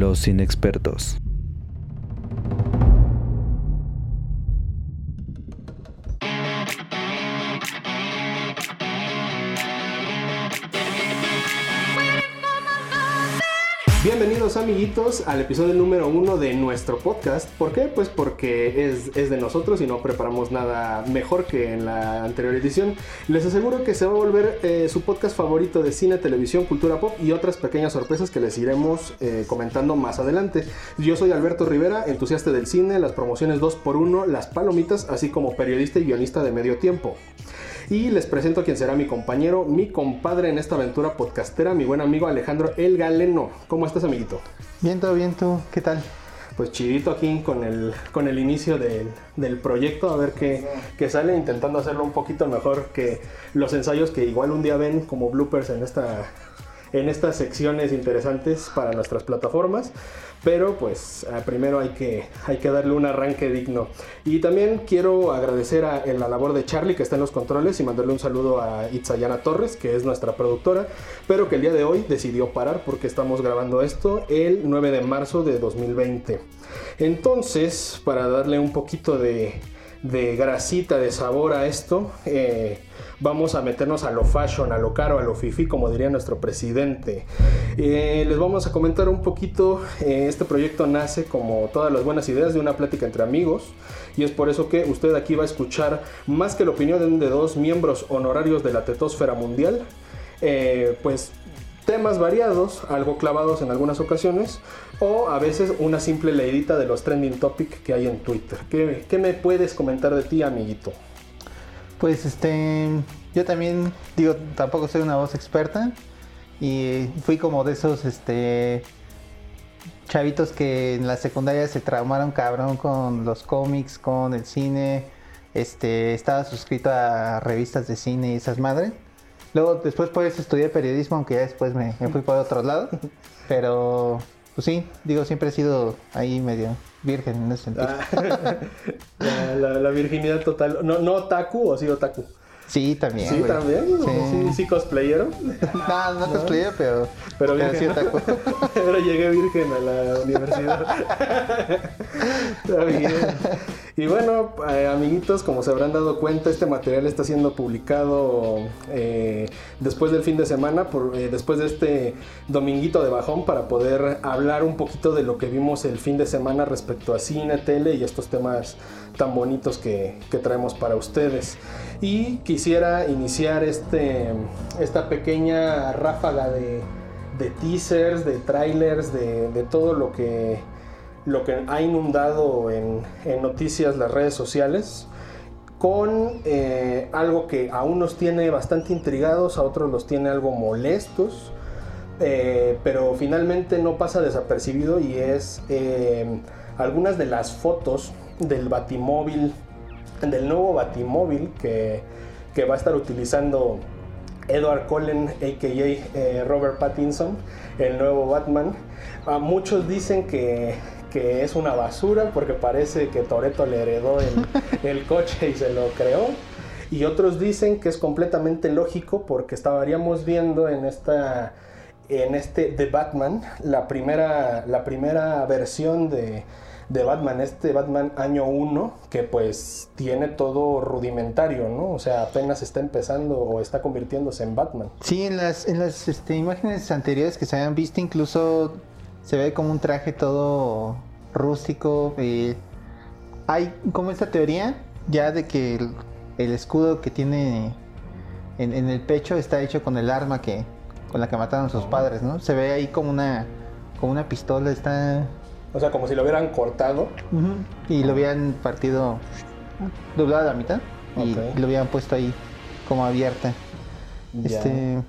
Los inexpertos. Amiguitos al episodio número uno de nuestro podcast. ¿Por qué? Pues porque es, es, de nosotros y no preparamos nada mejor que en la anterior edición. Les aseguro que se va a volver eh, su podcast favorito de cine, televisión, cultura pop y otras pequeñas sorpresas que les iremos eh, comentando más adelante. Yo soy Alberto Rivera, entusiasta del cine, las promociones 2x1, las palomitas, así como periodista y guionista de medio tiempo. Y les presento a quien será mi compañero, mi compadre en esta aventura podcastera, mi buen amigo Alejandro El Galeno. ¿Cómo estás, amiguito? Bien, todo bien, ¿tú? ¿Qué tal? Pues chidito aquí con el, con el inicio del, del proyecto, a ver qué, qué, sale, intentando hacerlo un poquito mejor que los ensayos que igual un día ven como bloopers en esta en estas secciones interesantes para nuestras plataformas. Pero pues eh, primero hay que, hay que darle un arranque digno. Y también quiero agradecer a, la labor de Charlie que está en los controles y mandarle un saludo a Itzayana Torres, que es nuestra productora, pero que el día de hoy decidió parar porque estamos grabando esto el 9 de marzo de 2020. Entonces, para darle un poquito de, de grasita, de sabor a esto, eh, vamos a meternos a lo fashion, a lo caro, a lo fifi, como diría nuestro presidente. Eh, les vamos a comentar un poquito, eh, este proyecto nace como todas las buenas ideas de una plática entre amigos y es por eso que usted aquí va a escuchar más que la opinión de dos miembros honorarios de la tetosfera mundial, pues temas variados, algo clavados en algunas ocasiones, o a veces una simple leidita de los trending topics que hay en Twitter. ¿Qué, ¿Qué, me puedes comentar de ti, amiguito? Pues este, yo también digo, tampoco soy una voz experta y fui como de esos este chavitos que en la secundaria se traumaron cabrón con los cómics, con el cine, este, estaba suscrito a revistas de cine y esas madres. Luego después pues estudiar periodismo, aunque ya después me, me fui por otro lado, pero pues sí, digo, siempre he sido ahí medio virgen en ese sentido. Ah, la, la, virginidad total. ¿No, no otaku o sí otaku? Sí, también. Sí, también. Sí, sí, sí cosplayero. no, no, cosplayero, pero. Pero. Sí, otaku. pero llegué virgen a la universidad. Está bien. Y bueno, eh, amiguitos, como se habrán dado cuenta, este material está siendo publicado eh, después del fin de semana, por, eh, después de este dominguito de bajón, para poder hablar un poquito de lo que vimos el fin de semana respecto a cine, tele y estos temas tan bonitos que, traemos para ustedes. Y quisiera iniciar este, esta pequeña ráfaga de, de teasers, de trailers, de, todo lo que lo que ha inundado en, noticias las redes sociales con eh, algo que a unos tiene bastante intrigados, a otros los tiene algo molestos, eh, pero finalmente no pasa desapercibido y es eh, algunas de las fotos del batimóvil, del nuevo batimóvil que, que va a estar utilizando Edward Cullen, a.k.a. Robert Pattinson, el nuevo Batman. A muchos dicen que que es una basura porque parece que Toreto le heredó el, coche y se lo creó. Y otros dicen que es completamente lógico porque estaríamos viendo en esta en este The Batman, la primera, la primera versión de, de Batman, este Batman año 1, que pues tiene todo rudimentario, ¿no? O sea, apenas está empezando o está convirtiéndose en Batman. Sí, en las, en las este, imágenes anteriores que se habían visto, incluso se ve como un traje todo rústico. Eh, hay como esta teoría ya de que el, escudo que tiene en, el pecho está hecho con el arma que con la que mataron sus padres, ¿no? Se ve ahí como una como una pistola, está o sea, como si lo hubieran cortado. Y lo hubieran partido doblado a la mitad y lo hubieran puesto ahí como abierta. Este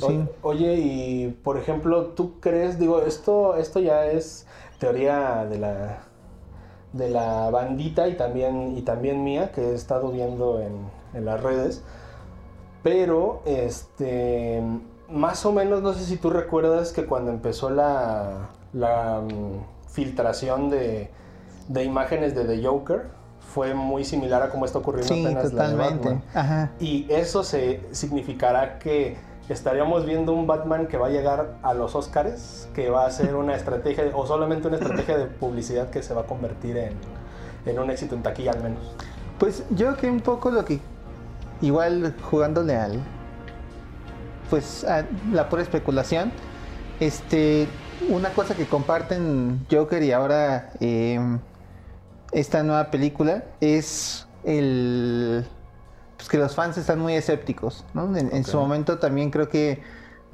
pues oye, y por ejemplo, ¿tú crees, digo, esto, esto ya es teoría de la, de la bandita y también, y también mía, que he estado viendo en, las redes, pero este, más o menos, no sé si tú recuerdas que cuando empezó la, la mm, filtración de, de imágenes de The Joker, fue muy similar a como está ocurriendo apenas totalmente. la de Batman. Y eso se significará que estaríamos viendo un Batman que va a llegar a los Oscars, que va a ser una estrategia, o solamente una estrategia de publicidad que se va a convertir en, en un éxito en taquilla al menos. Pues yo creo que un poco lo que, igual jugándole al, pues a la pura especulación, este, una cosa que comparten Joker y ahora eh, esta nueva película es el pues que los fans están muy escépticos, ¿no? En, su momento también creo que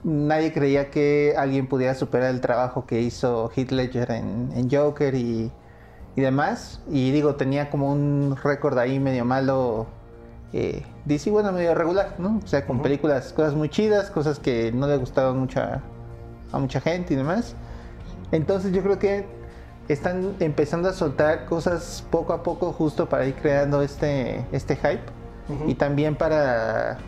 nadie creía que alguien pudiera superar el trabajo que hizo Heath Ledger en, Joker y, demás. Y digo, tenía como un récord ahí medio malo. Eh, DC, bueno, medio regular, ¿no? O sea, con películas, cosas muy chidas, cosas que no le gustaron mucho a mucha gente y demás. Entonces yo creo que están empezando a soltar cosas poco a poco justo para ir creando este, este hype y también para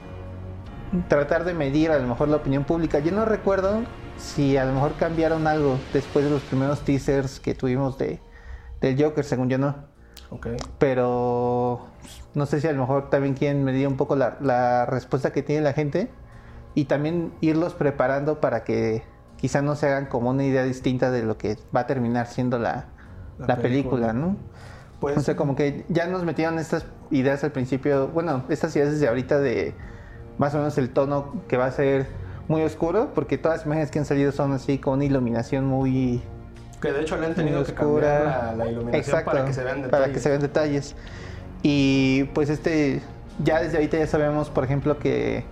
tratar de medir a lo mejor la opinión pública. Yo no recuerdo si a lo mejor cambiaron algo después de los primeros teasers que tuvimos de, del Joker, según yo no. Okay. Pero no sé si a lo mejor también quieren medir un poco la, la respuesta que tiene la gente y también irlos preparando para que quizá no se hagan como una idea distinta de lo que va a terminar siendo la, la, película. ¿no? Pues, o sea, como que ya nos metieron estas ideas al principio, bueno, estas ideas desde ahorita de más o menos el tono que va a ser muy oscuro, porque todas las imágenes que han salido son así con una iluminación muy... Que de hecho le han tenido que cambiar la, iluminación para que se vean detalles. Para que se vean detalles. Y pues este, ya desde ahorita ya sabemos, por ejemplo, que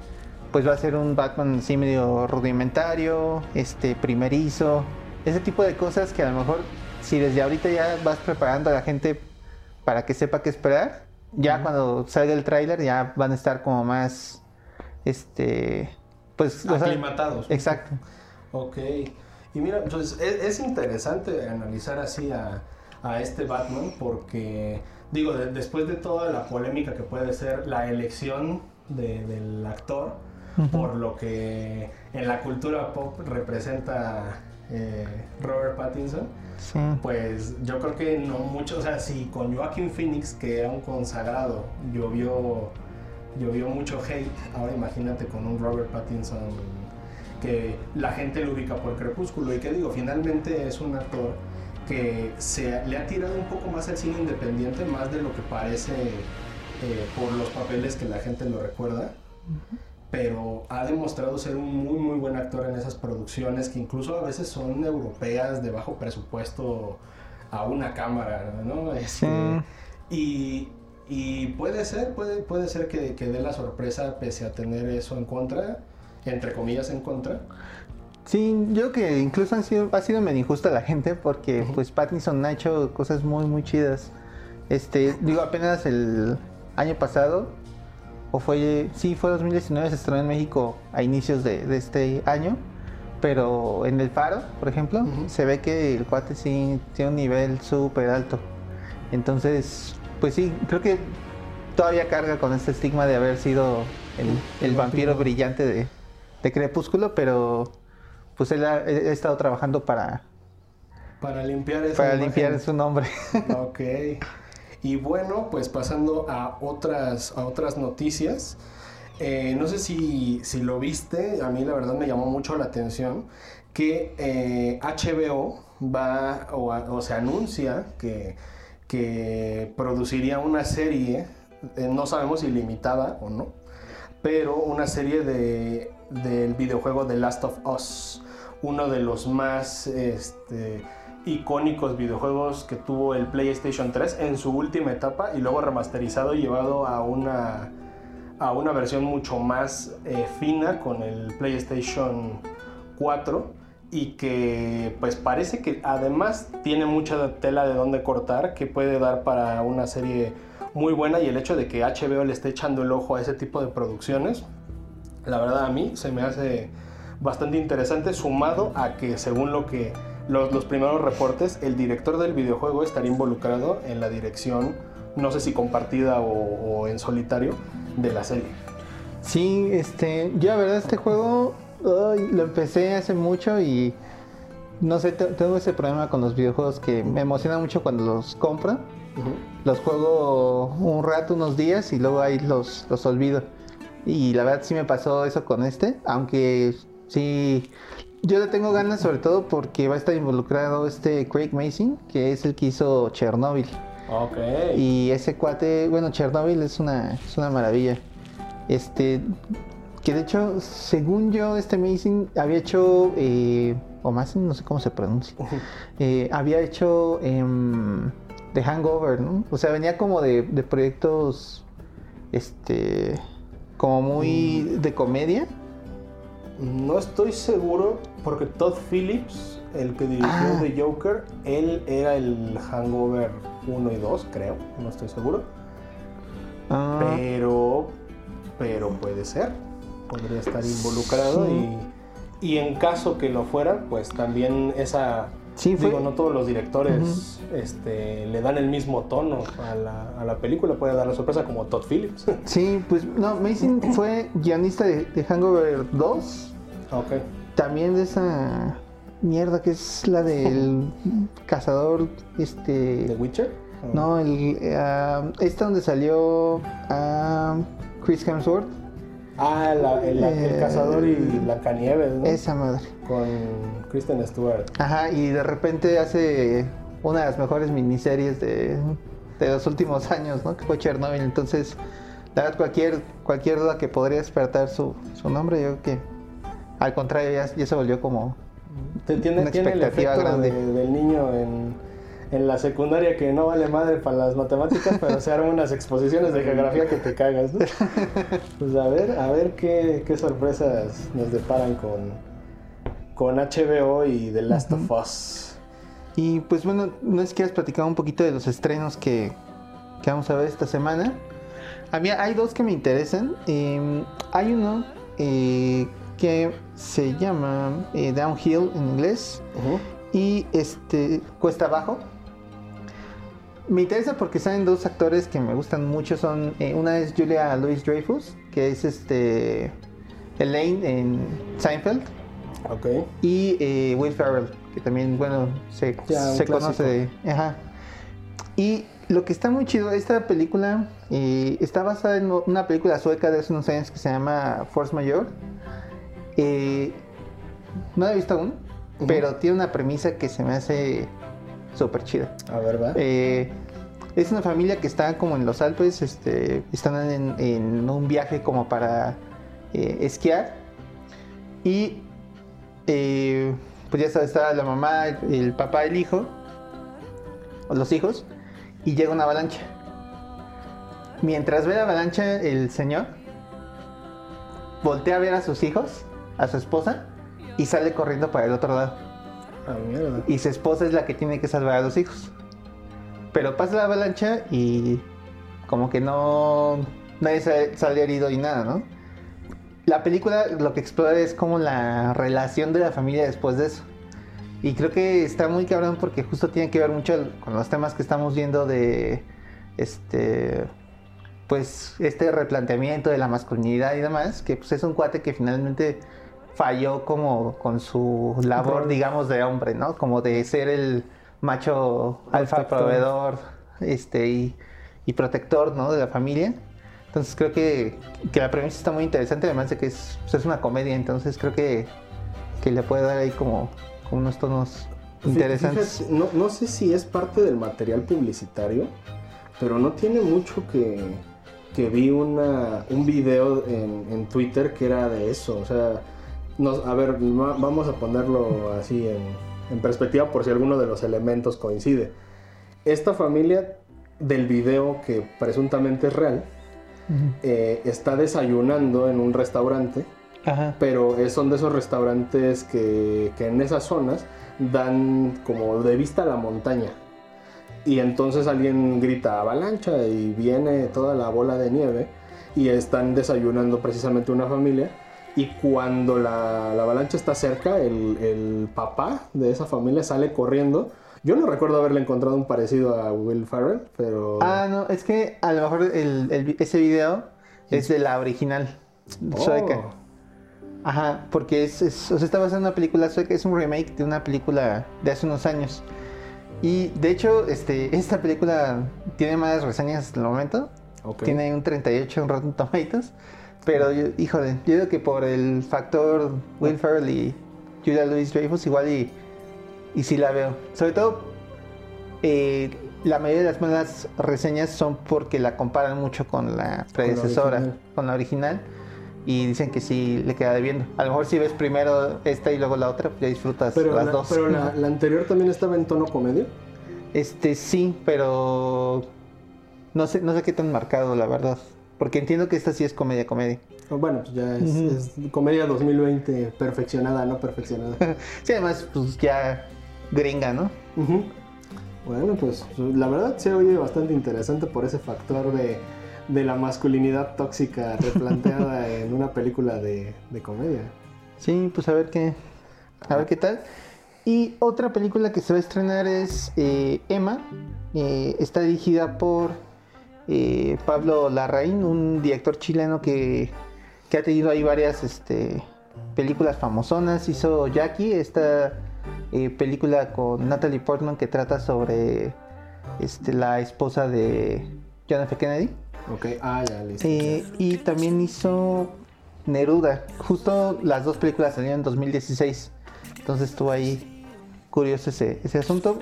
pues va a ser un Batman así medio rudimentario, este primerizo, ese tipo de cosas que a lo mejor si desde ahorita ya vas preparando a la gente para que sepa qué esperar, ya cuando salga el tráiler ya van a estar como más este pues aclimatados. exacto. Ok. Y mira, entonces pues, es, interesante analizar así a, a, este Batman porque digo, después de toda la polémica que puede ser la elección del actor, por lo que en la cultura pop representa eh, Robert Pattinson, pues yo creo que no mucho, o sea, si con Joaquin Phoenix, que era un consagrado, llovió, llovió mucho hate, ahora imagínate con un Robert Pattinson que la gente lo ubica por Crepúsculo y que digo, finalmente es un actor que se le ha tirado un poco más al cine independiente, más de lo que parece eh, por los papeles que la gente lo recuerda pero ha demostrado ser un muy muy buen actor en esas producciones que incluso a veces son europeas de bajo presupuesto a una cámara, ¿no? Este, y, y, puede ser, puede, puede ser que, que dé la sorpresa pese a tener eso en contra, entre comillas en contra. Sí, yo creo que incluso han sido, ha sido medio injusta la gente porque pues Pattinson ha hecho cosas muy muy chidas. Este, digo, apenas el año pasado o fue, sí, fue 2019, se estrenó en México a inicios de, este año, pero en El Faro, por ejemplo, se ve que el cuate sí tiene un nivel súper alto. Entonces, pues sí, creo que todavía carga con este estigma de haber sido el, vampiro brillante de, Crepúsculo, pero pues él ha, estado trabajando para... Para limpiar, para limpiar su nombre. Ok. Y bueno, pues pasando a otras, a otras noticias. Eh, no sé si, lo viste, a mí la verdad me llamó mucho la atención que HBO eh, va o, se anuncia que, que, produciría una serie, eh, no sabemos si limitada o no, pero una serie de, del videojuego The Last of Us, uno de los más... Este, icónicos videojuegos que tuvo el PlayStation 3 en su última etapa y luego remasterizado y llevado a una, a una versión mucho más eh, fina con el PlayStation 4 y que pues parece que además tiene mucha tela de donde cortar que puede dar para una serie muy buena y el hecho de que HBO le esté echando el ojo a ese tipo de producciones la verdad a mí se me hace bastante interesante sumado a que según lo que los, primeros reportes, el director del videojuego estaría involucrado en la dirección, no sé si compartida o, en solitario, de la serie. Sí, este, yo la verdad este juego lo empecé hace mucho y no sé, tengo ese problema con los videojuegos que me emociona mucho cuando los compro. Los juego un rato, unos días y luego ahí los, los olvido. Y la verdad sí me pasó eso con este, aunque sí, yo le tengo ganas sobre todo porque va a estar involucrado este Craig Mason, que es el que hizo Chernobyl. Ok. Y ese cuate, bueno, Chernobyl es una, es una maravilla. Este, que de hecho, según yo, este Mason había hecho, eh, o más, no sé cómo se pronuncia, eh, había hecho em, The Hangover, ¿no? O sea, venía como de, de proyectos, este, como muy de comedia. No estoy seguro porque Todd Phillips, el que dirigió Ah. The Joker, él era el Hangover 1 y 2, creo, no estoy seguro. Ah, Pero, pero puede ser, podría estar involucrado Sí. y, y en caso que lo fuera, pues también esa... Sí, fue- Digo, no todos los directores este, le dan el mismo tono a la, a la película, puede dar la sorpresa como Todd Phillips. sí, pues no, Mason fue guionista de, de Hangover 2, ok. También de esa mierda que es la del cazador, este... ¿The Witcher? No, el, eh, esta donde salió ah, Chris Hemsworth. Ah, la- el, el Eh, cazador y Blancanieves, ¿no? Esa madre. Con Kristen Stewart. Ajá, y de repente hace una de las mejores miniseries de, de los últimos años, ¿no? Que fue Chernobyl. Entonces, la verdad, cualquier, cualquier duda que podría despertar su, su nombre, yo creo que al contrario ya, ya se volvió como... Te- Tiene, Una tiene el efecto grande. de- del niño en, en la secundaria que no vale madre para las matemáticas, pero se arman unas exposiciones de geografía que te cagas, ¿no? Pues a ver, a ver qué, qué sorpresas nos deparan con, con HBO y The Last of Us. Y pues bueno, no es que quieras platicar un poquito de los estrenos que, que vamos a ver esta semana. A mí hay dos que me interesan. Eh, hay uno eh, que se llama eh, Downhill en inglés y este Cuesta Abajo. Me interesa porque salen dos actores que me gustan mucho. Son eh, una es Julia Louis Dreyfus, que es este Elaine en Seinfeld, Ok. y eh, Will Ferrell, que también, bueno, se, Ya, conoce de... Ajá. Y lo que está muy chido, esta película eh, está basada en una película sueca de hace unos años que se llama Force Majeure. Eh, no la he visto aún, pero tiene una premisa que se me hace súper chida. A ver, va. Eh, es una familia que está como en los Alpes, este, están en, en un viaje como para eh, esquiar. Y eh, pues ya está la mamá, el, el papá, el hijo, o los hijos, y llega una avalancha. Mientras ve la avalancha, el señor voltea a ver a sus hijos, a su esposa, y sale corriendo para el otro lado Ah, mierda. y su esposa es la que tiene que salvar a los hijos. Pero pasa la avalancha y como que no nadie sale, sale herido y nada, ¿no? La película lo que explora es como la relación de la familia después de eso. Y creo que está muy cabrón porque justo tiene que ver mucho con los temas que estamos viendo de este pues este replanteamiento de la masculinidad y demás, que pues es un cuate que finalmente falló como con su labor, digamos, de hombre, ¿no? Como de ser el macho alfa proveedor, este, y, y protector, ¿no? De la familia. Entonces creo que, que la premisa está muy interesante, además de que es, pues, es una comedia, entonces creo que, que le puede dar ahí como, como unos tonos interesantes. fíjate, no, no sé si es parte del material publicitario, pero no tiene mucho que, que vi una, un video en, en Twitter que era de eso. O sea, nos- a ver, vamos a ponerlo así en, en perspectiva por si alguno de los elementos coincide. Esta familia del video que presuntamente es real eh, está desayunando en un restaurante Ajá. pero son de esos restaurantes que, que en esas zonas dan como de vista a la montaña. Y entonces alguien grita avalancha y viene toda la bola de nieve y están desayunando precisamente una familia. Y cuando la, la avalancha está cerca, el, el papá de esa familia sale corriendo. Yo no recuerdo haberle encontrado un parecido a Will Ferrell, pero... Ah, no, es que a lo mejor el- ese video es de la original Oh. sueca. Ajá, porque es, es- o sea, está basada en una película sueca, es un remake de una película de hace unos años. Y de hecho, este, esta película tiene más reseñas hasta el momento. Ok. Tiene un 38 en Rotten Tomatoes. Pero, yo, híjole, yo creo que por el factor Will Ferrell y Julia Louis Dreyfus, igual y, y sí la veo. Sobre todo, eh, la mayoría de las malas reseñas son porque la comparan mucho con la predecesora, con la original. Y dicen que sí le queda debiendo. A lo mejor si ves primero esta y luego la otra, ya disfrutas Pero, las la, dos. pero la, la anterior también estaba en tono comedia. Este sí, pero no sé, no sé qué tan marcado, la verdad. Porque entiendo que esta sí es comedia, comedia. O Bueno, pues ya es, comedia 2020 perfeccionada, no perfeccionada. Sí, además, pues ya gringa, ¿no? Bueno, pues la verdad se oye bastante interesante por ese factor de, de la masculinidad tóxica replanteada en una película de, de comedia. Sí, pues a ver qué, a ver qué tal. Y otra película que se va a estrenar es eh, Emma. Eh, está dirigida por eh, Pablo Larraín, un director chileno que, que ha tenido ahí varias este, películas famosonas. Hizo Jackie, esta eh, película con Natalie Portman que trata sobre este, la esposa de John F. Kennedy. Ok, ah, ya, listo. Eh, y también hizo Neruda. Justo las dos películas salieron en 2016. Entonces estuvo ahí curioso ese, ese asunto.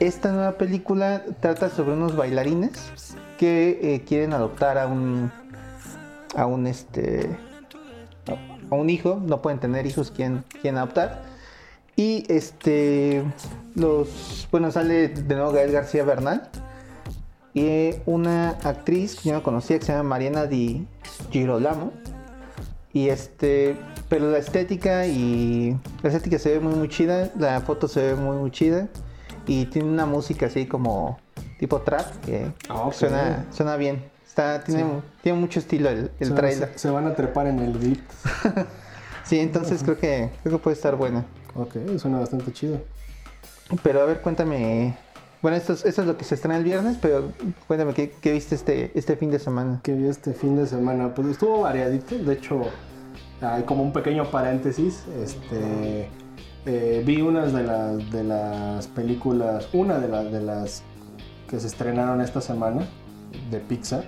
Esta nueva película trata sobre unos bailarines que eh, quieren adoptar a un a un este a un hijo, no pueden tener hijos, quieren, quieren adoptar. Y este los bueno sale de nuevo Gael García Bernal y una actriz que yo no conocía que se llama Mariana Di Girolamo. Y este, pero la estética y la estética se ve muy muy chida, la foto se ve muy muy chida y tiene una música así como tipo trap que Ah, suena suena bien. Está tiene, Sí. tiene mucho estilo el, el se, trailer. se- se van a trepar en el beat. Sí, entonces creo que creo que puede estar buena. Ok, suena bastante chido. Pero a ver, cuéntame. Bueno, esto es, esto es lo que se estrena el viernes, pero cuéntame qué, qué viste este este fin de semana. que vi este fin de semana? Pues estuvo variadito. De hecho, hay como un pequeño paréntesis. Este, eh, vi unas de las, de las películas, una de, las de las que se estrenaron esta semana de Pixar.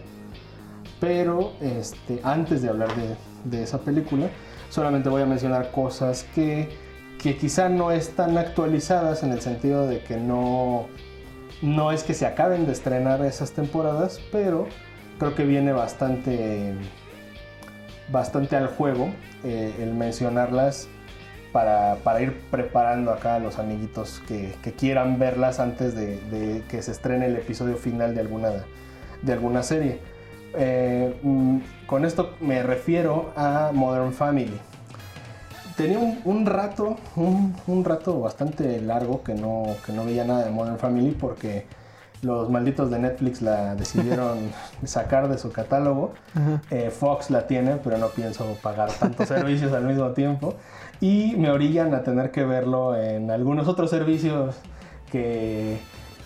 Pero este, antes de hablar de, de esa película, solamente voy a mencionar cosas que, que quizá no están actualizadas en el sentido de que no, no es que se acaben de estrenar esas temporadas, pero creo que viene bastante, bastante al juego eh, el mencionarlas para, ir preparando acá a los amiguitos que, quieran verlas antes de, que se estrene el episodio final de alguna, de alguna serie. Eh, mm, con esto me refiero a Modern Family. Tenía un, un rato, un, un rato bastante largo que no, que no veía nada de Modern Family porque los malditos de Netflix la decidieron sacar de su catálogo. Eh, Fox la tiene, pero no pienso pagar tantos servicios al mismo tiempo. Y me orillan a tener que verlo en algunos otros servicios que,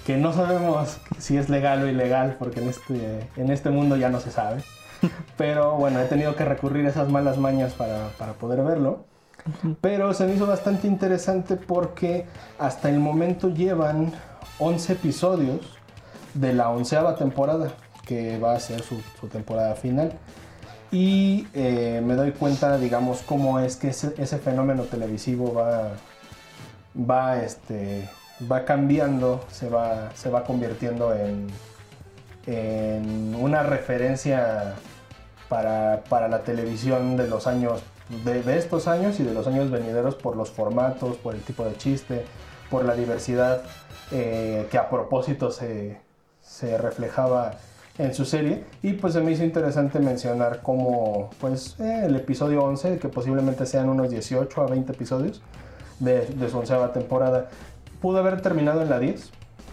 que no sabemos si es legal o ilegal, porque en este, en este mundo ya no se sabe. Pero bueno, he tenido que recurrir a esas malas mañas para, para poder verlo. Pero se me hizo bastante interesante porque hasta el momento llevan 11 episodios de la onceava temporada, que va a ser su, temporada final. Y eh, me doy cuenta, digamos, cómo es que ese, fenómeno televisivo va, va, este, va cambiando, se va, se va convirtiendo en, en una referencia para, para la televisión de los años, de estos años y de los años venideros por los formatos, por el tipo de chiste, por la diversidad eh, que a propósito se, se reflejaba en su serie. Y pues se me hizo interesante mencionar cómo pues eh, el episodio 11 que posiblemente sean unos 18 a 20 episodios de, de su onceava temporada. Pudo haber terminado en la 10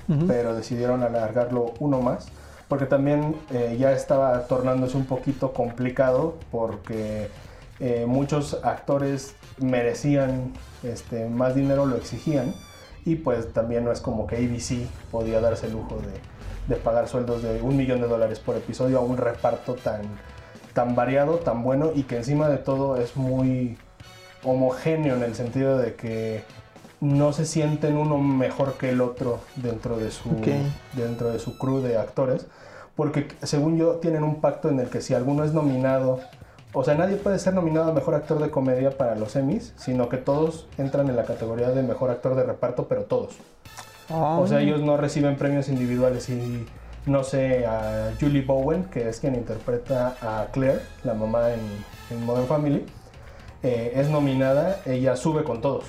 Ujú. pero decidieron alargarlo uno más porque también eh, ya estaba tornándose un poquito complicado porque eh, muchos actores merecían este, más dinero, lo exigían. Y pues también no es como que ABC podía darse el lujo de, de pagar sueldos de un millón de dólares por episodio a un reparto tan, tan variado, tan bueno y que encima de todo es muy homogéneo en el sentido de que no se sienten uno mejor que el otro dentro de su, dentro de su crew de actores, porque según yo tienen un pacto en el que si alguno es nominado o sea, nadie puede ser nominado a mejor actor de comedia para los Emmys, sino que todos entran en la categoría de mejor actor de reparto, pero todos. Ah. O sea, ellos no reciben premios individuales y no sé, a Julie Bowen, que es quien interpreta a Claire, la mamá en, en Modern Family, eh, es nominada, ella sube con todos.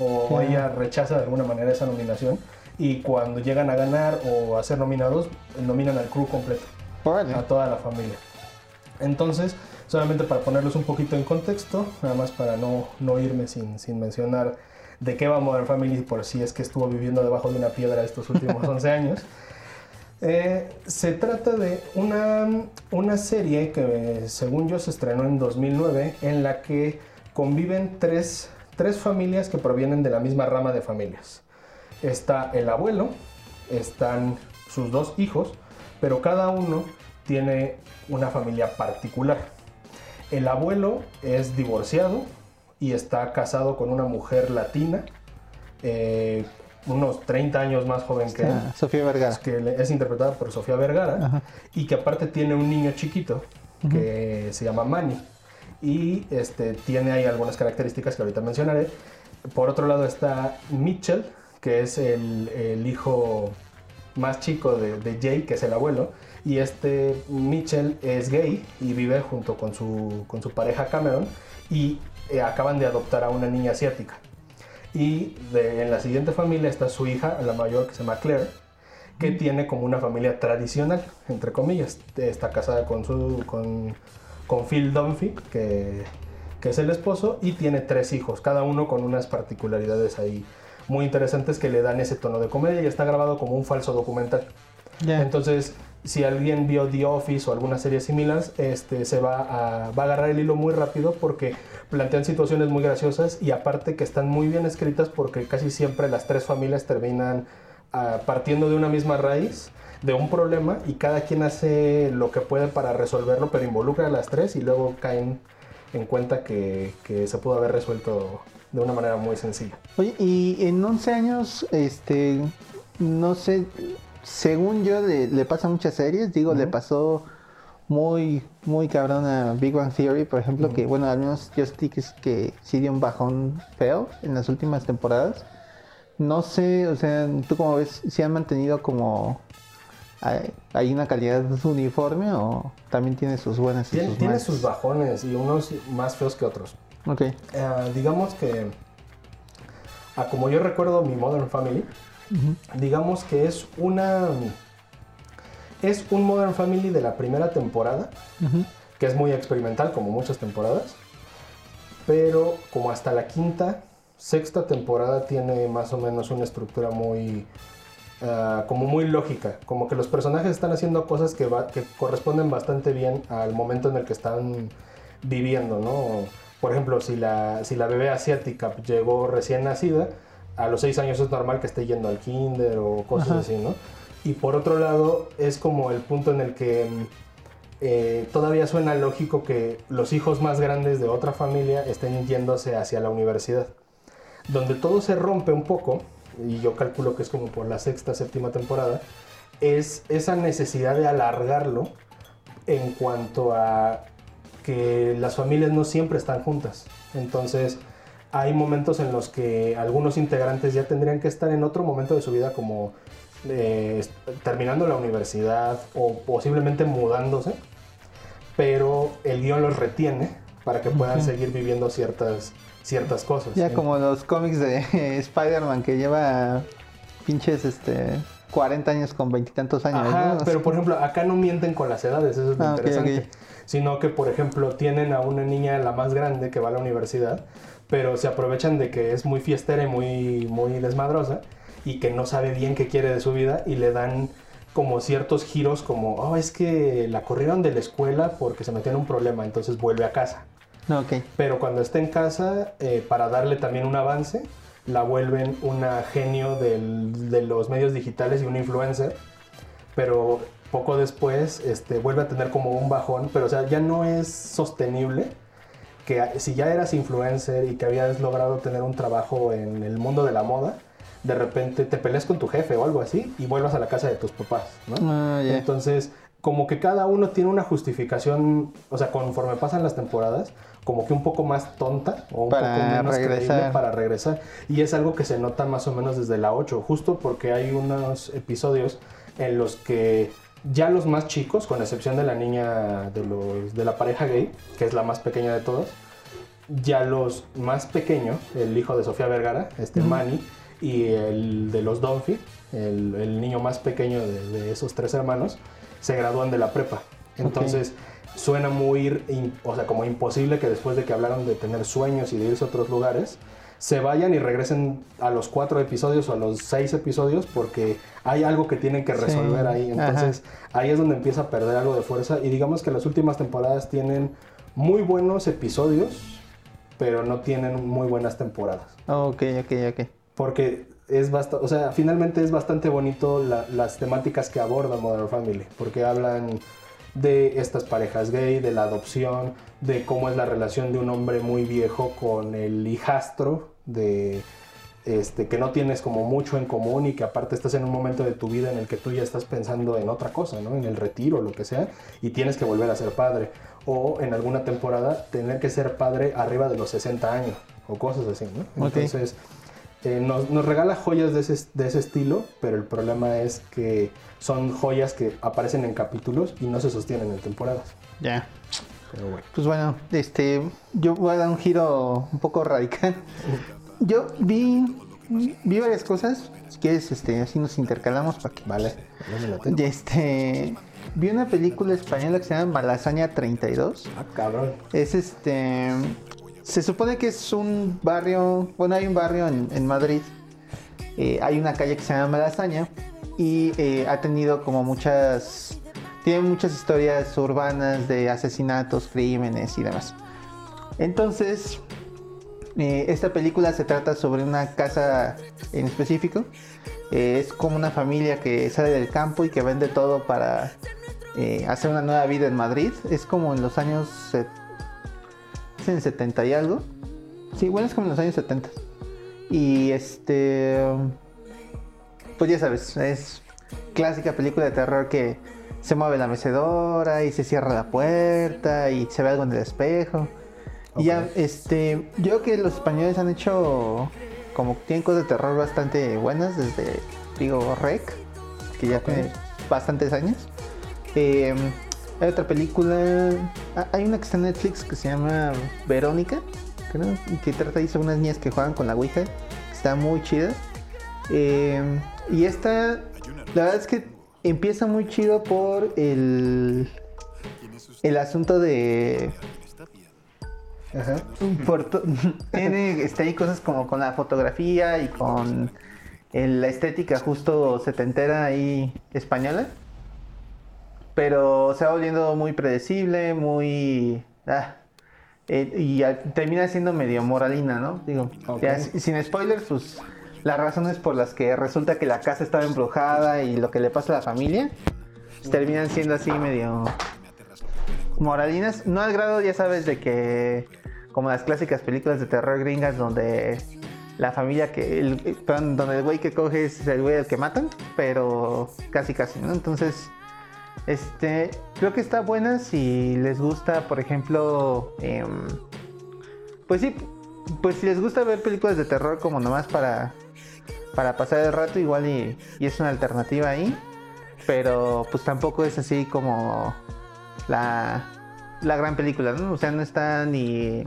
O ella rechaza de alguna manera esa nominación. Y cuando llegan a ganar o a ser nominados, nominan al crew completo Órale. a toda la familia. Entonces, solamente para ponerlos un poquito en contexto, nada más para no, no irme sin, sin mencionar de qué va Modern Family por si es que estuvo viviendo debajo de una piedra estos últimos 11 años. Eh, se trata de una, una serie que según yo se estrenó en 2009 en la que conviven tres, tres familias que provienen de la misma rama de familias. Está el abuelo, están sus dos hijos, pero cada uno tiene una familia particular. El abuelo es divorciado y está casado con una mujer latina, eh, unos 30 años más joven que él, Ah, Sofía Vergara. que es interpretada por Sofía Vergara Ajá. y que aparte tiene un niño chiquito que se llama Manny y este, tiene ahí algunas características que ahorita mencionaré. Por otro lado está Mitchell, que es el, el hijo más chico de, de Jay, que es el abuelo. Y este Mitchell es gay y vive junto con su, con su pareja Cameron y eh, acaban de adoptar a una niña asiática. Y de- en la siguiente familia está su hija, la mayor, que se llama Claire, que tiene como una familia tradicional, entre comillas. Está casada con, su, con, con Phil Dunphy, que, que es el esposo, y tiene tres hijos, cada uno con unas particularidades ahí muy interesantes que le dan ese tono de comedia y está grabado como un falso documental. Entonces, si alguien vio The Office o alguna serie similar, este, se va a, va a agarrar el hilo muy rápido porque plantean situaciones muy graciosas y aparte que están muy bien escritas porque casi siempre las tres familias terminan ah, partiendo de una misma raíz, de un problema y cada quien hace lo que puede para resolverlo, pero involucra a las tres y luego caen en cuenta que, que se pudo haber resuelto de una manera muy sencilla. Oye, y en 11 años, este, no sé, según yo le, le pasa a muchas series, digo, le pasó muy, muy cabrón a Big Bang Theory, por ejemplo, que bueno, al menos yo sí que, que sí dio un bajón feo en las últimas temporadas. No sé, o sea, tú como ves, si han mantenido como hay, una calidad uniforme o también tiene sus buenas y Tiene, sus tiene sus bajones y unos más feos que otros. Ok, Eh, digamos que, a como yo recuerdo mi Modern Family, digamos que es una. Es un Modern Family de la primera temporada, que es muy experimental, como muchas temporadas. Pero como hasta la quinta, sexta temporada tiene más o menos una estructura muy. ah, como muy lógica. Como que los personajes están haciendo cosas que, va- que corresponden bastante bien al momento en el que están viviendo, ¿no? Por ejemplo, si la, si la bebé asiática llegó recién nacida, a los seis años es normal que esté yendo al kinder o cosas Ajá. así, ¿no? Y por otro lado, es como el punto en el que eh, todavía suena lógico que los hijos más grandes de otra familia estén yéndose hacia la universidad. Donde todo se rompe un poco, y yo calculo que es como por la sexta, séptima temporada, es esa necesidad de alargarlo en cuanto a que las familias no siempre están juntas. Entonces, hay momentos en los que algunos integrantes ya tendrían que estar en otro momento de su vida como eh, terminando la universidad o posiblemente mudándose, pero el guion los retiene para que puedan seguir viviendo ciertas, ciertas cosas. Ya En- como los cómics de Spider-Man que lleva pinches este 40 años con veintitantos años. Ajá, ¿no? pero por ejemplo, acá no mienten con las edades, eso es lo Ah, interesante. Sino que, por ejemplo, tienen a una niña, la más grande, que va a la universidad, pero se aprovechan de que es muy fiestera y muy, muy desmadrosa y que no sabe bien qué quiere de su vida y le dan como ciertos giros como, oh, es que la corrieron de la escuela porque se metió en un problema, entonces vuelve a casa. No, ok. Pero cuando está en casa, eh, para darle también un avance, la vuelven una genio del- de los medios digitales y un influencer. Pero poco después este, vuelve a tener como un bajón. Pero o sea, ya no es sostenible que si ya eras influencer y que habías logrado tener un trabajo en el mundo de la moda, de repente te peleas con tu jefe o algo así y vuelvas a la casa de tus papás, ¿no? Ah. Entonces, como que cada uno tiene una justificación, o sea, conforme pasan las temporadas, como que un poco más tonta o un Para poco menos regresar. creíble para regresar. Y es algo que se nota más o menos desde la 8, justo porque hay unos episodios en los que ya los más chicos, con excepción de la niña de, los, de la pareja gay, que es la más pequeña de todos, ya los más pequeños, el hijo de Sofía Vergara, este Manny, y el de los Dunphy, el, el niño más pequeño de, de esos tres hermanos, se gradúan de la prepa. Entonces suena muy, in- o sea, como imposible que después de que hablaron de tener sueños y de irse a otros lugares, se vayan y regresen a los cuatro episodios o a los seis episodios porque hay algo que tienen que Sí, resolver ahí. ajá. Entonces ahí es donde empieza a perder algo de fuerza y digamos que las últimas temporadas tienen muy buenos episodios, pero no tienen muy buenas temporadas. Ok, ok, ok. Porque es bastante, o sea, finalmente es bastante bonito la- las temáticas que aborda Modern Family, porque hablan de estas parejas gay, de la adopción, de cómo es la relación de un hombre muy viejo con el hijastro, de este, que no tienes como mucho en común y que aparte estás en un momento de tu vida en el que tú ya estás pensando en otra cosa, ¿no? En el retiro, lo que sea, y tienes que volver a ser padre. O en alguna temporada tener que ser padre arriba de los 60 años, o cosas así, ¿no? Entonces, eh, nos, nos regala joyas de ese, de ese estilo, pero el problema es que son joyas que aparecen en capítulos y no se sostienen en temporadas. Ya. Pero bueno. Pues bueno, este, yo voy a dar un giro un poco radical. Yo vi, vi varias cosas. Si quieres, este, así nos intercalamos para que. Vale, no este, vi una película española que se llama Malasaña 32. Ah, cabrón. Es este. Se supone que es un barrio. Bueno, hay un barrio en, en Madrid. eh, hay una calle que se llama Malasaña. Y eh, ha tenido como muchas. Tiene muchas historias urbanas de asesinatos, crímenes y demás. Entonces. eh, esta película se trata sobre una casa en específico. Eh, es como una familia que sale del campo y que vende todo para hacer una nueva vida en Madrid. Es como en los años es en 70 y algo. Sí, bueno, es como en los años 70. Y este. Pues ya sabes, es clásica película de terror que se mueve la mecedora y se cierra la puerta y se ve algo en el espejo. Y ya, este. Yo creo que los españoles han hecho. Como cosas de terror bastante buenas desde, digo, Rec, que ya Ok. tiene bastantes años. Eh, hay otra película. ah, Hay una que está en Netflix que se llama Verónica, creo, que trata ahí sobre unas niñas que juegan con la Ouija. que Está muy chida. Eh, y esta, la verdad es que empieza muy chido por el, el asunto de. Ajá. por to- tiene hay cosas como con la fotografía y con el- la estética justo setentera ahí española. Pero se va volviendo muy predecible, muy... ah, eh, y termina siendo medio moralina, ¿no? Digo, ya, sin spoilers, pues las razones por las que resulta que la casa estaba embrujada y lo que le pasa a la familia, pues, terminan siendo así medio moralinas. No al grado, ya sabes, de que como las clásicas películas de terror gringas donde la familia que, el, perdón, donde el güey que coge es el güey al que matan, pero casi casi, ¿no? Entonces, este, creo que está buena si les gusta, por ejemplo, em, pues sí, pues si les gusta ver películas de terror como nomás para, para pasar el rato, igual y, y es una alternativa ahí, pero pues tampoco es así como la, la gran película, ¿no? O sea, no está ni...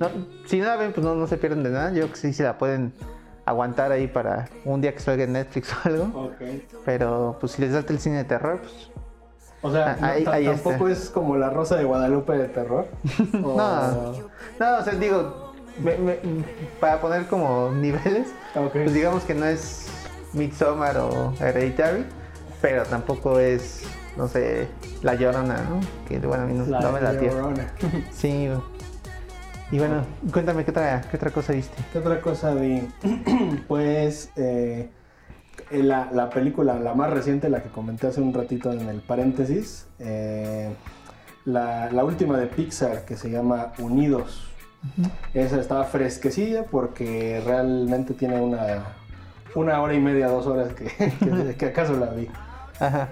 No, si no la ven, pues no, no se pierden de nada. Yo creo que sí se la pueden aguantar ahí para un día que salga en Netflix o algo. Ok. Pero pues si les da el cine de terror, pues O sea, Ah, ahí- ahí tampoco es como la Rosa de Guadalupe de terror. O- No. no, o sea, digo, me- me- para poner como niveles, pues digamos que no es Midsommar o Hereditary, pero tampoco es, no sé, La Llorona, ¿no? Que bueno, a mí no, La no me la Llorona. Sí. Y bueno, cuéntame qué otra, qué otra cosa viste. ¿Qué otra cosa vi? pues eh, la, la película, la más reciente, la que comenté hace un ratito en el paréntesis, eh, la, la última de Pixar que se llama Unidos. Esa estaba fresquecilla porque realmente tiene una, una hora y media, dos horas que, que, que acaso la vi. Ajá.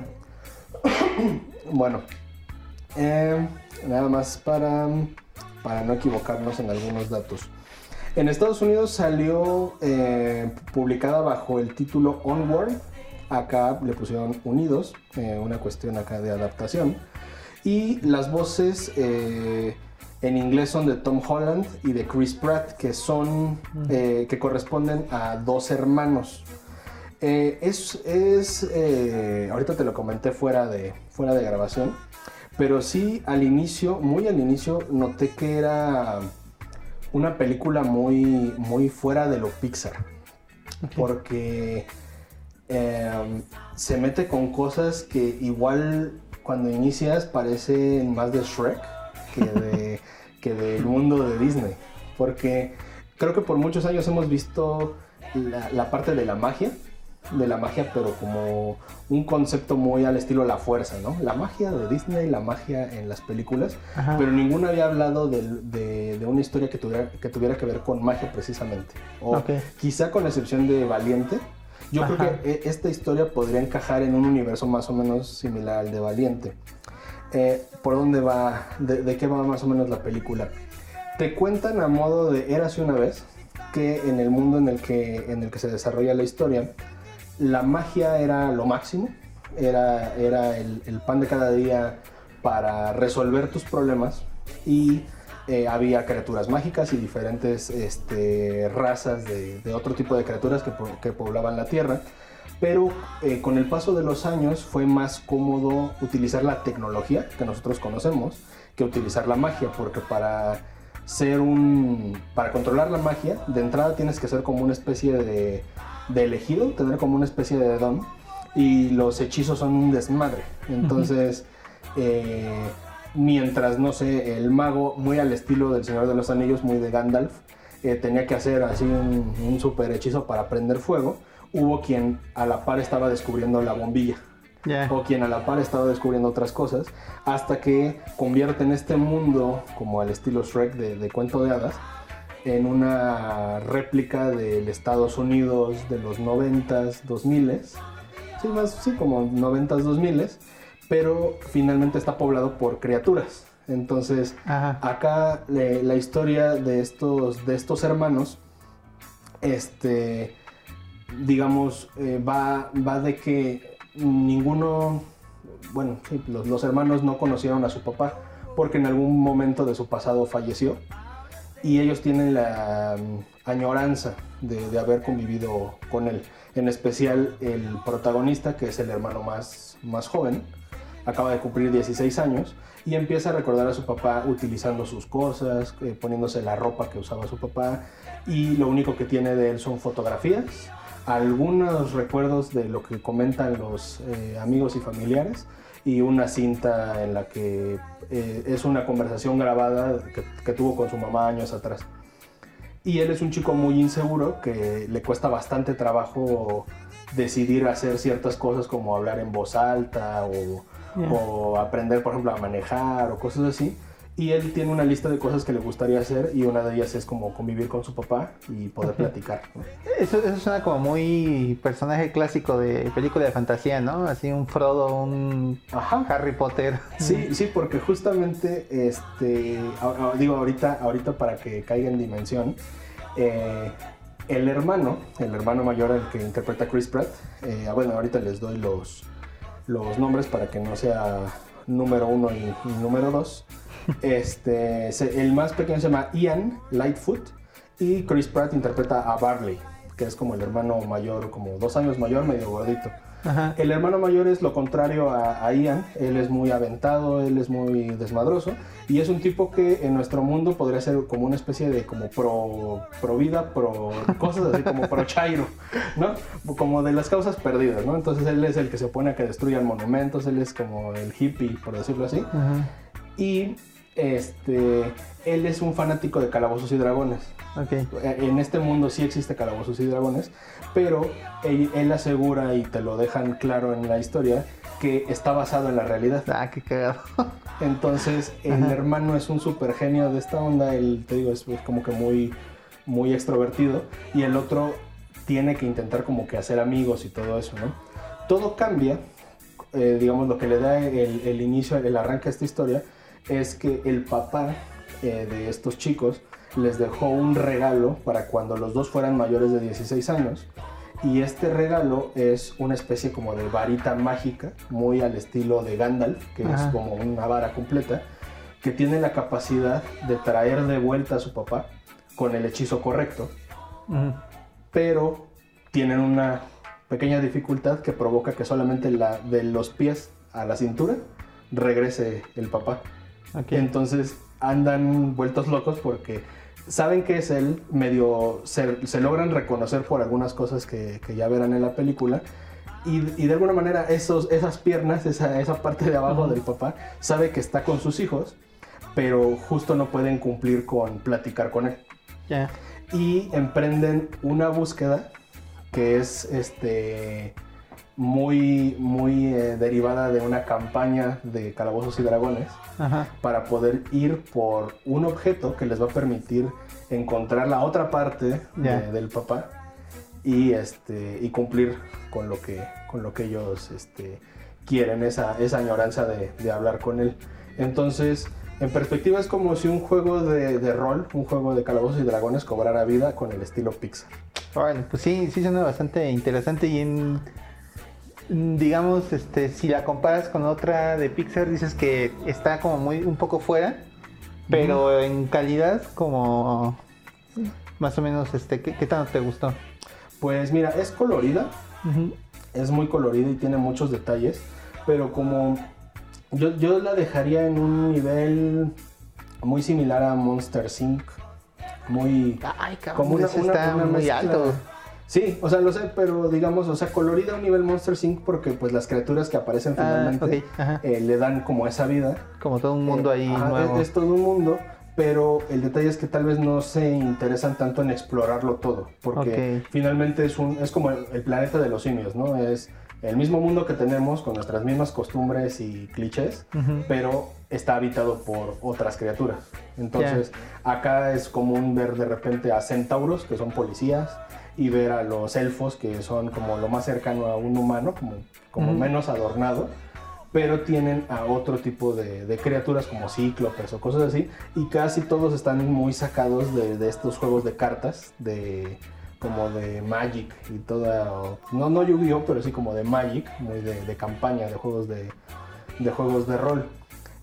bueno, eh, nada más para, para no equivocarnos en algunos datos. En Estados Unidos salió eh, publicada bajo el título Onward. Acá le pusieron Unidos, eh, una cuestión acá de adaptación. Y las voces eh, en inglés son de Tom Holland y de Chris Pratt, que son que corresponden a dos hermanos. es, es ahorita te lo comenté fuera de, fuera de grabación, pero sí al inicio, muy al inicio, noté que era una película muy, muy fuera de lo Pixar. Porque em, se mete con cosas que igual cuando inicias parecen más de Shrek que, de, que del mundo de Disney. Porque creo que por muchos años hemos visto la parte de la magia de la magia, pero como un concepto muy al estilo la fuerza, ¿no? La magia de Disney, la magia en las películas, pero ninguno había hablado de, una historia que tuviera, que tuviera que ver con magia precisamente. O quizá con la excepción de Valiente. Yo creo que e, esta historia podría encajar en un universo más o menos similar al de Valiente. Eh, ¿Por dónde va? De, qué va más o menos la película? Te cuentan a modo de Érase una vez que en el mundo en el que, en el que se desarrolla la historia, la magia era lo máximo, era, era el, pan de cada día para resolver tus problemas y eh, había criaturas mágicas y diferentes este, razas de, otro tipo de criaturas que, poblaban la Tierra. Pero eh, con el paso de los años fue más cómodo utilizar la tecnología que nosotros conocemos que utilizar la magia, porque para ser un. para controlar la magia, de entrada tienes que ser como una especie de de elegido, tener como una especie de don. Y los hechizos son un desmadre. Entonces, eh, mientras, no sé, el mago, muy al estilo del Señor de los Anillos, muy de Gandalf, eh, tenía que hacer así un, super hechizo para prender fuego, hubo quien a la par estaba descubriendo la bombilla. O quien a la par estaba descubriendo otras cosas, hasta que convierten este mundo, como al estilo Shrek de, de cuento de hadas, en una réplica del Estados Unidos de los 90s, 2000 sí, más, sí, como 90s, 2000 pero finalmente está poblado por criaturas. Entonces, acá la historia de estos, de estos hermanos, este, digamos, eh, va, va de que ninguno, bueno, los, hermanos no conocieron a su papá porque en algún momento de su pasado falleció y ellos tienen la mm, añoranza de, haber convivido con él. En especial el protagonista, que es el hermano más, más joven, acaba de cumplir 16 años y empieza a recordar a su papá utilizando sus cosas, eh, poniéndose la ropa que usaba su papá y lo único que tiene de él son fotografías, algunos recuerdos de lo que comentan los eh, amigos y familiares y una cinta en la que eh, es una conversación grabada que, tuvo con su mamá años atrás. Y él es un chico muy inseguro que le cuesta bastante trabajo decidir hacer ciertas cosas como hablar en voz alta o, o aprender, por ejemplo, a manejar o cosas así. Y él tiene una lista de cosas que le gustaría hacer y una de ellas es como convivir con su papá y poder platicar. Eso, eso suena como muy personaje clásico de película de fantasía, ¿no? Así un Frodo, un Harry Potter. Sí, sí, porque justamente, este, digo ahorita, ahorita para que caiga en dimensión, eh, el hermano, el hermano mayor, el que interpreta Chris Pratt, eh, bueno, ahorita les doy los, los nombres para que no sea número uno y número dos. Este, el más pequeño se llama Ian Lightfoot y Chris Pratt interpreta a Barley, que es como el hermano mayor, como dos años mayor, medio gordito. El hermano mayor es lo contrario a, Ian, él es muy aventado, él es muy desmadroso y es un tipo que en nuestro mundo podría ser como una especie de como pro, pro vida, pro cosas así como pro chairo, ¿no? Como de las causas perdidas, ¿no? Entonces él es el que se opone a que destruyan monumentos, él es como el hippie, por decirlo así. Y este, él es un fanático de Calabozos y Dragones. Okay. En este mundo sí existe Calabozos y Dragones, pero él, asegura y te lo dejan claro en la historia que está basado en la realidad. Ah, qué cagado. Entonces, el hermano es un super genio de esta onda, él, te digo, es, como que muy, muy extrovertido, y el otro tiene que intentar como que hacer amigos y todo eso, ¿no? Todo cambia eh, digamos, lo que le da el, el inicio, el arranque a esta historia es que el papá eh, de estos chicos les dejó un regalo para cuando los dos fueran mayores de 16 años. Y este regalo es una especie como de varita mágica, muy al estilo de Gandalf, que es como una vara completa, que tiene la capacidad de traer de vuelta a su papá con el hechizo correcto, pero tienen una pequeña dificultad que provoca que solamente la, de los pies a la cintura regrese el papá. Entonces andan vueltos locos porque saben que es él, medio se, se logran reconocer por algunas cosas que, que ya verán en la película. Y, y de alguna manera esos, esas piernas, esa, esa parte de abajo del papá, sabe que está con sus hijos, pero justo no pueden cumplir con platicar con él. Y emprenden una búsqueda que es este muy muy eh, derivada de una campaña de calabozos y dragones Ajá. para poder ir por un objeto que les va a permitir encontrar la otra parte de- del papá y este y cumplir con lo que con lo que ellos este, quieren esa, esa añoranza de, de hablar con él. Entonces en perspectiva es como si un juego de, de rol un juego de calabozos y dragones cobrara vida con el estilo Pixar. Órale, pues sí, sí suena bastante interesante y en digamos, este, si la comparas con otra de Pixar, dices que está como muy un poco fuera, pero en calidad como más o menos este, ¿qué, qué tanto te gustó? pues mira es colorida es muy colorida y tiene muchos detalles, pero como yo, yo la dejaría en un nivel muy similar a Monster Inc. Muy Ay, cabrón, como una, ese una- está una muy mezcla- alto. Sí, o sea, lo sé, pero digamos, o sea, colorida a un nivel Monster Inc. porque pues las criaturas que aparecen Ah, finalmente eh, le dan como esa vida. Como todo un mundo ahí Eh, ajá, nuevo. Es, es todo un mundo, pero el detalle es que tal vez no se interesan tanto en explorarlo todo, porque finalmente es, un, es como el, el planeta de los simios, ¿no? Es el mismo mundo que tenemos con nuestras mismas costumbres y clichés, pero está habitado por otras criaturas. Entonces, acá es común ver de repente a centauros, que son policías, y ver a los elfos, que son como lo más cercano a un humano, como, como menos adornado, pero tienen a otro tipo de, de criaturas como cíclopes o cosas así, y casi todos están muy sacados de, de estos juegos de cartas, de como de Magic y toda, no, no Yu-Gi-Oh, pero sí como de Magic, muy de, de campaña, de juegos de, de juegos de rol.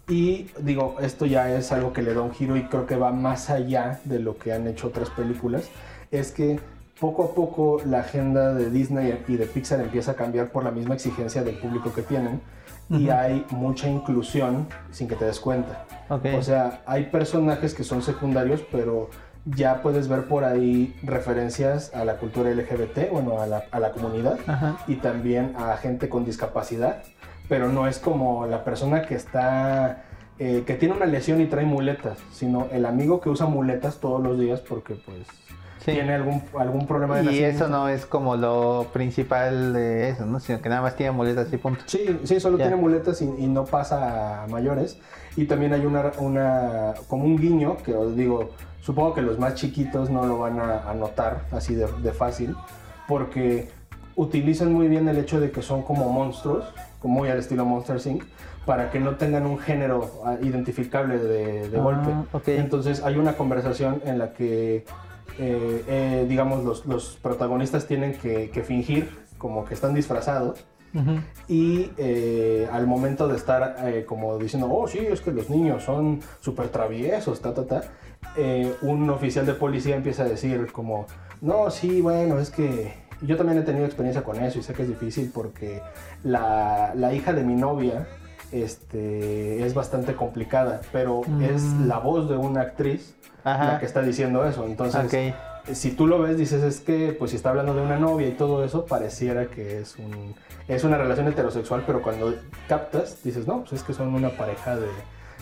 Y digo, esto ya es algo que le da un giro y creo que va más allá de lo que han hecho otras películas. Es que poco a poco la agenda de Disney y de Pixar empieza a cambiar por la misma exigencia del público que tienen. Y hay mucha inclusión sin que te des cuenta. Ok. O sea, hay personajes que son secundarios, pero ya puedes ver por ahí referencias a la cultura LGBT, bueno, a la, a la comunidad Ajá. y también a gente con discapacidad, pero no es como la persona que está, eh, que tiene una lesión y trae muletas, sino el amigo que usa muletas todos los días porque pues Sí. tiene algún, algún problema de Y nacimiento. eso no es como lo principal de eso, ¿no? Sino que nada más tiene muletas y punto. Sí, sí, solo Ya. tiene muletas y, y no pasa a mayores. Y también hay una, una, como un guiño, que os digo, supongo que los más chiquitos no lo van a, a notar así de, de fácil, porque utilizan muy bien el hecho de que son como monstruos, como muy al estilo Monster Inc., para que no tengan un género ah, identificable de, de Ah, golpe. ok. Entonces hay una conversación en la que, eh, eh, digamos, los, los protagonistas tienen que, que fingir como que están disfrazados Ujú. y eh, al momento de estar eh, como diciendo, oh sí, es que los niños son súper traviesos, ta, ta, ta, eh, un oficial de policía empieza a decir como, no, sí, bueno, es que yo también he tenido experiencia con eso y sé que es difícil porque la, la hija de mi novia este, es bastante complicada, pero es Mm. la voz de una actriz Ajá. la que está diciendo eso. Entonces, Ok. si tú lo ves, dices, es que, pues si está hablando de una novia y todo eso, pareciera que es, un, es una relación heterosexual, pero cuando captas, dices, no, pues es que son una pareja de,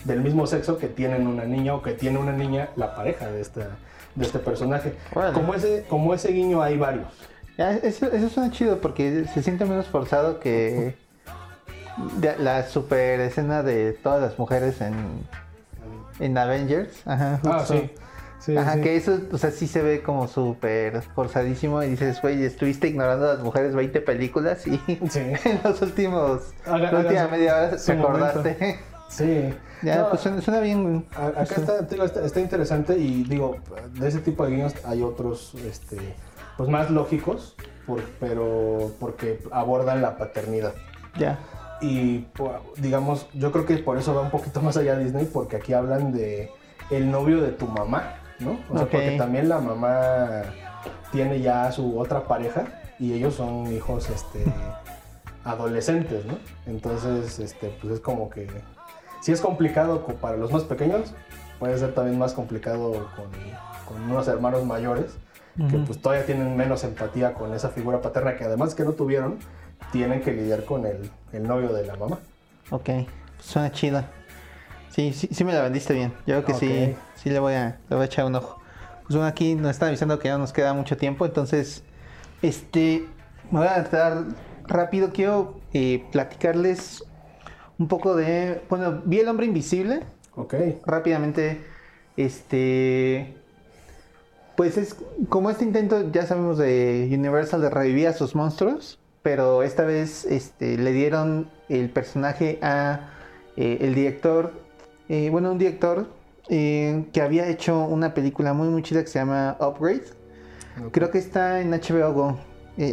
del mismo sexo que tienen una niña o que tiene una niña la pareja de, esta, de este personaje. Órale. Como ese, como ese guiño hay varios. Eso, eso suena chido porque se siente menos forzado que la super escena de todas las mujeres en, en Avengers. Ajá, Ah, sí. Sí, Ajá, sí. que eso, o sea, sí se ve como súper forzadísimo y dices, güey, estuviste ignorando a las mujeres 20 películas y en los últimos, Haga- la última media hora te acordaste. Sí. ya, No, pues suena, suena bien, acá está, digo, está, está interesante y digo, de ese tipo de guiños hay otros, este, pues más lógicos, por- pero porque abordan la paternidad. Ya. Y digamos, yo creo que por eso va un poquito más allá Disney, porque aquí hablan de el novio de tu mamá, ¿no? O sea, porque también la mamá tiene ya su otra pareja y ellos son hijos este, adolescentes, ¿no? Entonces, este, pues es como que si es complicado co- para los más pequeños, puede ser también más complicado con, con unos hermanos mayores que pues todavía tienen menos empatía con esa figura paterna que además que no tuvieron, tienen que lidiar con el, el novio de la mamá. Ok, suena chido. Sí, sí, sí me la vendiste bien. Yo creo que sí, sí le voy a, le voy a echar un ojo. Pues bueno, aquí nos están avisando que ya no nos queda mucho tiempo, entonces, este, me voy a entrar rápido. Quiero eh, platicarles un poco de, bueno, vi El Hombre Invisible, Ok, rápidamente, este, pues es como este intento, ya sabemos de Universal de revivir a sus monstruos, pero esta vez este, le dieron el personaje a eh, el director, eh, bueno, un director eh, que había hecho una película muy muy chida que se llama Upgrade. Creo que está en HBO Go.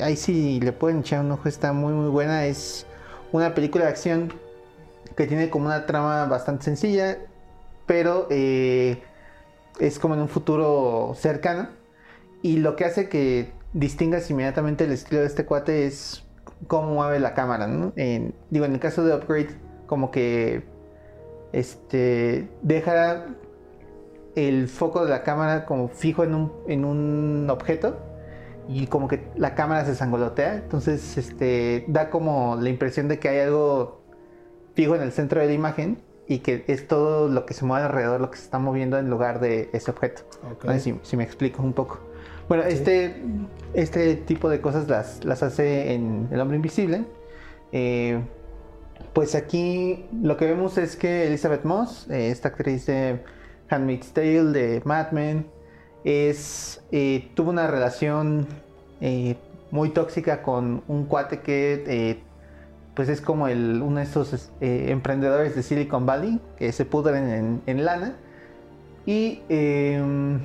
Ahí sí le pueden echar un ojo, está muy muy buena. Es una película de acción que tiene como una trama bastante sencilla, pero es como en un futuro cercano. Y lo que hace que distingas inmediatamente el estilo de este cuate es cómo mueve la cámara, ¿no? En- digo, en el caso de Upgrade, como que este deja el foco de la cámara como fijo en un, en un objeto y como que la cámara se sangolotea, entonces este da como la impresión de que hay algo fijo en el centro de la imagen y que es todo lo que se mueve alrededor lo que se está moviendo en lugar de ese objeto. Ok. No sé si, si me explico un poco. Bueno, Sí. este, este tipo de cosas las, las hace en El Hombre Invisible. Eh, pues aquí lo que vemos es que Elizabeth Moss, eh, esta actriz de Handmaid's Tale, de Mad Men, es, eh, tuvo una relación muy tóxica con un cuate que pues es como el, uno de estos emprendedores de Silicon Valley que se pudren en, en lana. Y em,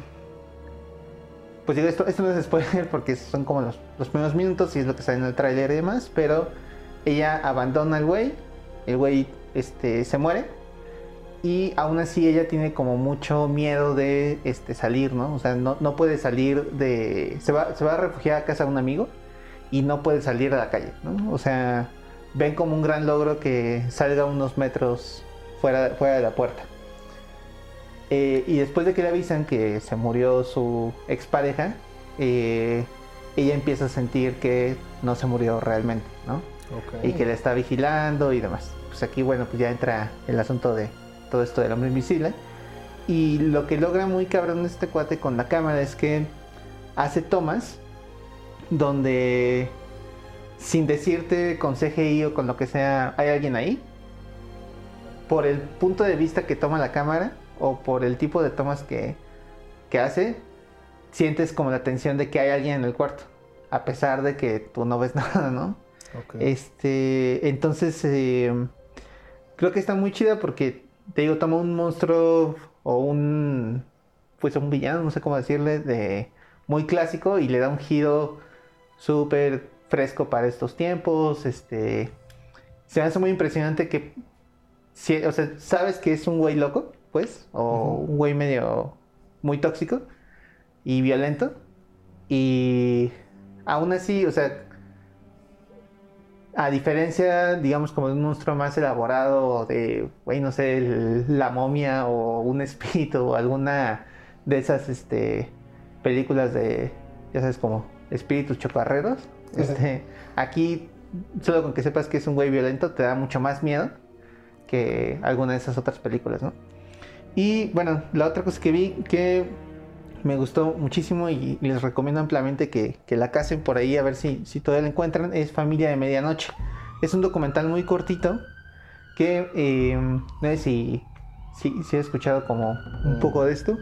pues digo, esto, esto no es spoiler porque son como los, los primeros minutos y es lo que sale en el tráiler y demás, pero ella abandona al güey, el güey este, se muere y aún así ella tiene como mucho miedo de este, salir, ¿no? O sea, no, no puede salir de... Se va, se va a refugiar a casa de un amigo y no puede salir a la calle, ¿no? O sea, ven como un gran logro que salga unos metros fuera, fuera de la puerta. Eh, y después de que le avisan que se murió su expareja, eh, ella empieza a sentir que no se murió realmente, ¿no? Y que la está vigilando y demás. Pues aquí, bueno, pues ya entra el asunto de todo esto del hombre invisible. Y lo que logra muy cabrón este cuate con la cámara es que hace tomas donde sin decirte con CGI o con lo que sea, hay alguien ahí. Por el punto de vista que toma la cámara o por el tipo de tomas que, que hace, sientes como la tensión de que hay alguien en el cuarto. A pesar de que tú no ves nada, ¿no? Este, entonces, eh, creo que está muy chida porque, te digo, toma un monstruo o un, pues un villano, no sé cómo decirle, de muy clásico y le da un giro súper fresco para estos tiempos. Este, se me hace muy impresionante que, si- o sea, sabes que es un güey loco, pues, o un güey medio muy tóxico y violento. Y aún así, o sea, a diferencia, digamos, como de un monstruo más elaborado, de, güey, no sé, el- la momia o un espíritu o alguna de esas este, películas de, ya sabes, como espíritus chocarreros. Este, aquí, solo con que sepas que es un güey violento, te da mucho más miedo que alguna de esas otras películas, ¿no? Y bueno, la otra cosa que vi que me gustó muchísimo y les recomiendo ampliamente que, que la casen por ahí a ver si, si todavía la encuentran. Es Familia de Medianoche. Es un documental muy cortito que eh, no sé si, si, si he escuchado como un poco de esto.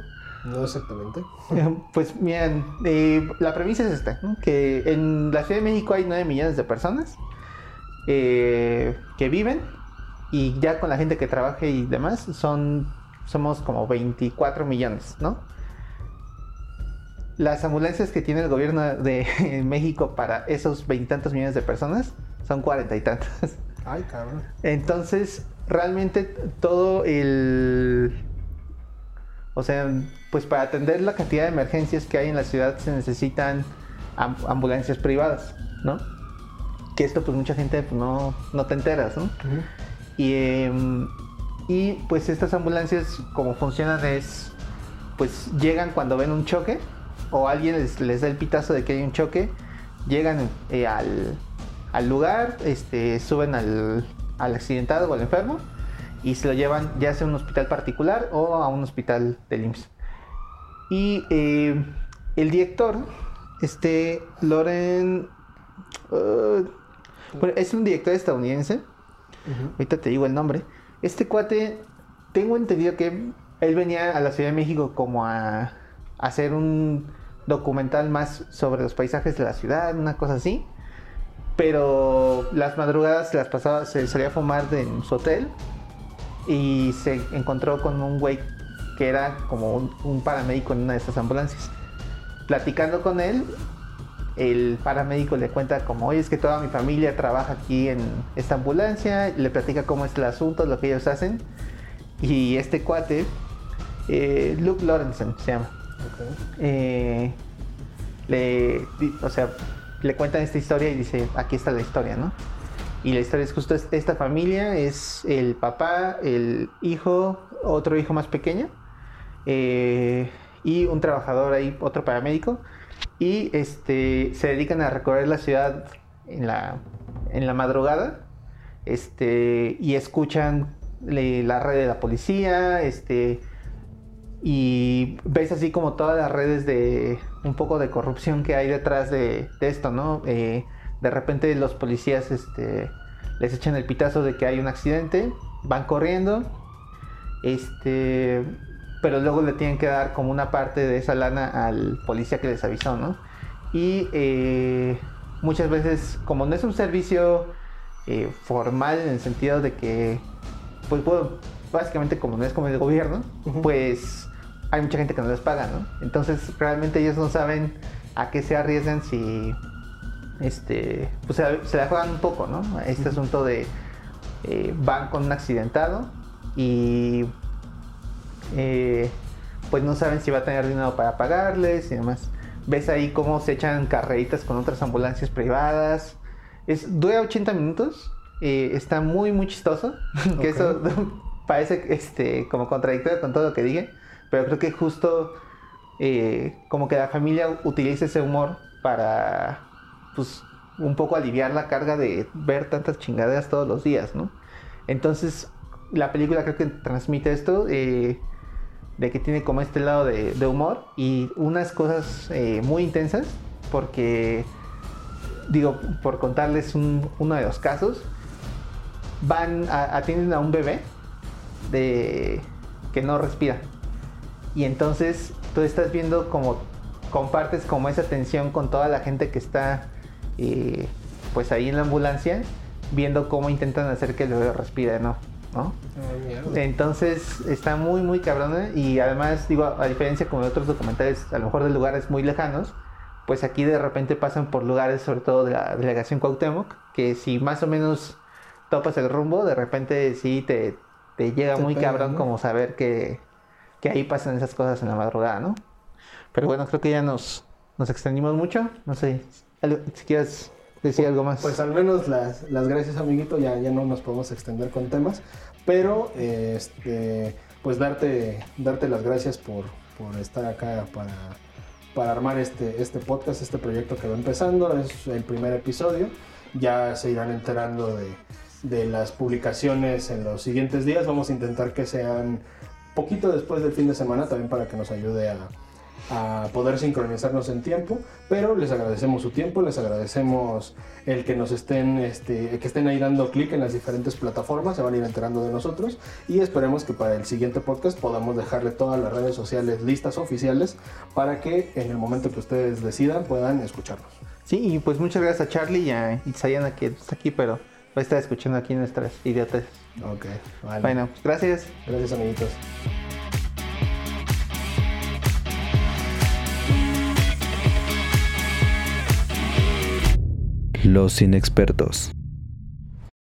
No exactamente. Pues miren, eh, la premisa es esta, ¿no? que en la Ciudad de México hay 9 millones de personas eh, que viven y ya con la gente que trabaja y demás son somos como 24 millones, ¿no? Las ambulancias que tiene el gobierno de México para esos veintitantos millones de personas son cuarenta y tantas. Ay, cabrón. Entonces, realmente todo el... O sea, pues para atender la cantidad de emergencias que hay en la ciudad se necesitan am- ambulancias privadas, ¿no? Que esto pues mucha gente pues, no, no te enteras, ¿no? Y, em, y pues estas ambulancias como funcionan es, pues llegan cuando ven un choque o alguien les, les da el pitazo de que hay un choque, llegan eh, al, al lugar, este, suben al, al accidentado o al enfermo y se lo llevan ya sea a un hospital particular o a un hospital del IMSS. Y eh, el director, este Loren, uh, bueno, es un director estadounidense, ahorita te digo el nombre. Este cuate, tengo entendido que él venía a la Ciudad de México como a, hacer un documental más sobre los paisajes de la ciudad, una cosa así. Pero las madrugadas las pasaba, se salía a fumar en su hotel y se encontró con un güey que era como un, un paramédico en una de estas ambulancias. Platicando con él, el paramédico le cuenta como, oye, es que toda mi familia trabaja aquí en esta ambulancia, le platica cómo es el asunto, lo que ellos hacen. Y este cuate, eh, Luke Lorenzen se llama, eh, le, o sea, le cuentan esta historia y dice, aquí está la historia, ¿no? Y la historia es justo es- esta familia, es el papá, el hijo, otro hijo más pequeño, eh, y un trabajador ahí, otro paramédico, y este, se dedican a recorrer la ciudad en la, en la madrugada, este, y escuchan le- la red de la policía, este, y ves así como todas las redes de un poco de corrupción que hay detrás de, esto, ¿no? Eh, de repente los policías este, les echan el pitazo de que hay un accidente, van corriendo, este, pero luego le tienen que dar como una parte de esa lana al policía que les avisó, ¿no? Y eh, muchas veces, como no es un servicio eh, formal en el sentido de que, pues bueno, básicamente como no es como el gobierno, pues hay mucha gente que no les paga, ¿no? Entonces realmente ellos no saben a qué se arriesgan si, este, pues se, se la juegan un poco, ¿no? Este asunto de eh, van con un accidentado y eh, pues no saben si va a tener dinero para pagarles y demás. Ves ahí cómo se echan carreritas con otras ambulancias privadas. Es, dura 80 minutos. eh, está muy, muy chistoso. que eso parece este, como contradictorio con todo lo que dije. Pero creo que justo eh, como que la familia utiliza ese humor para pues un poco aliviar la carga de ver tantas chingaderas todos los días, ¿no? Entonces la película creo que transmite esto. eh, de que tiene como este lado de, humor y unas cosas eh, muy intensas porque digo por contarles un- uno de los casos van a, atienden a un bebé de que no respira. Y entonces tú estás viendo como compartes como esa tensión con toda la gente que está eh, pues ahí en la ambulancia viendo cómo intentan hacer que el bebé respire no ¿no? Ah. Entonces está muy, muy cabrona y además, digo, a diferencia como de otros documentales, a lo mejor de lugares muy lejanos, pues aquí de repente pasan por lugares, sobre todo de la delegación Cuauhtémoc, que si más o menos topas el rumbo, de repente sí te, te llega Te muy pega, cabrón ¿no? como saber que, que ahí pasan esas cosas en la madrugada, ¿no? Pero bueno, creo que ya nos, nos extendimos mucho. No sé, algo- si quieres decir algo más. Pues al menos las, las gracias, amiguito. Ya, ya no nos podemos extender con temas. Pero, este, pues darte, darte las gracias por, por estar acá para, para armar este, este podcast, este proyecto que va empezando. Es el primer episodio. Ya se irán enterando de, de las publicaciones en los siguientes días. Vamos a intentar que sean poquito después del fin de semana también para que nos ayude a, a poder sincronizarnos en tiempo, pero les agradecemos su tiempo, les agradecemos el que nos estén, este, que estén ahí dando clic en las diferentes plataformas, se van a ir enterando de nosotros y esperemos que para el siguiente podcast podamos dejarle todas las redes sociales listas oficiales para que en el momento que ustedes decidan puedan escucharnos. Sí, y pues muchas gracias a Charlie y a Itzayana que está aquí, pero va a estar escuchando aquí nuestras idiotas. Ok, vale. Bueno, pues gracias. Gracias amiguitos. Los inexpertos.